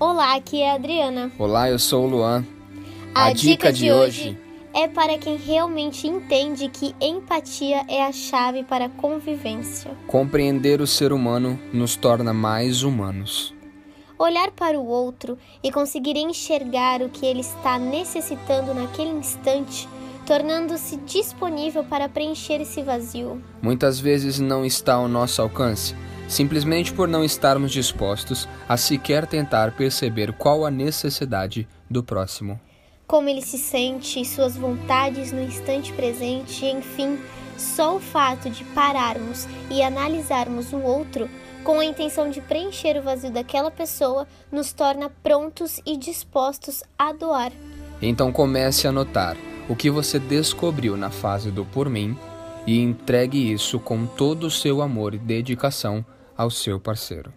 Olá, aqui é a Adriana. Olá, eu sou o Luan. A, dica, de hoje é para quem realmente entende que empatia é a chave para a convivência. Compreender o ser humano nos torna mais humanos. Olhar para o outro e conseguir enxergar o que ele está necessitando naquele instante, tornando-se disponível para preencher esse vazio. Muitas vezes não está ao nosso alcance, simplesmente por não estarmos dispostos a sequer tentar perceber qual a necessidade do próximo como ele se sente, suas vontades no instante presente, enfim, só o fato de pararmos e analisarmos o outro com a intenção de preencher o vazio daquela pessoa nos torna prontos e dispostos a doar. Então comece a notar o que você descobriu na fase do por mim e entregue isso com todo o seu amor e dedicação ao seu parceiro.